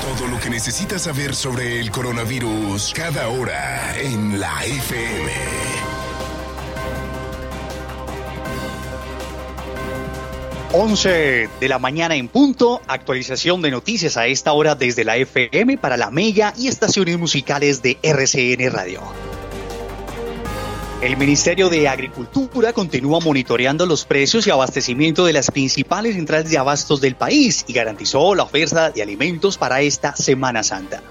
Todo lo que necesitas saber sobre el coronavirus cada hora en la FM. Once de la mañana en punto, actualización de noticias a esta hora desde la FM para la Mega y estaciones musicales de RCN Radio. El Ministerio de Agricultura continúa monitoreando los precios y abastecimiento de las principales centrales de abastos del país y garantizó la oferta de alimentos para esta Semana Santa.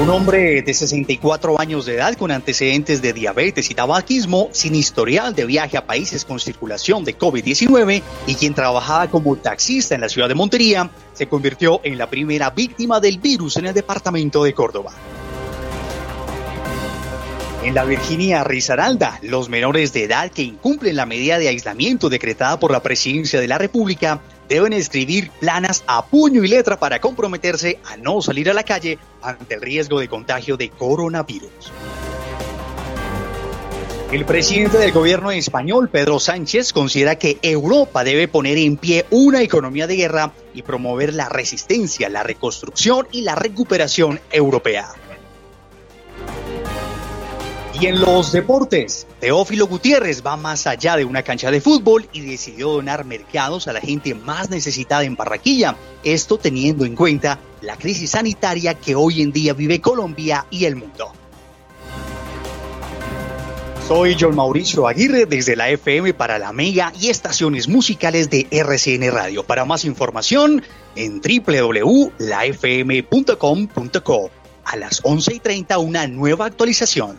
Un hombre de 64 años de edad con antecedentes de diabetes y tabaquismo, sin historial de viaje a países con circulación de COVID-19 y quien trabajaba como taxista en la ciudad de Montería, se convirtió en la primera víctima del virus en el departamento de Córdoba. En la Virginia Risaralda, los menores de edad que incumplen la medida de aislamiento decretada por la Presidencia de la República deben escribir planas a puño y letra para comprometerse a no salir a la calle ante el riesgo de contagio de coronavirus. El presidente del gobierno español, Pedro Sánchez, considera que Europa debe poner en pie una economía de guerra y promover la resistencia, la reconstrucción y la recuperación europea. Y en los deportes, Teófilo Gutiérrez va más allá de una cancha de fútbol y decidió donar mercados a la gente más necesitada en Barranquilla. Esto teniendo en cuenta la crisis sanitaria que hoy en día vive Colombia y el mundo. Soy John Mauricio Aguirre desde la FM para la Mega y estaciones musicales de RCN Radio. Para más información en www.lafm.com.co. A las 11 y 30 una nueva actualización.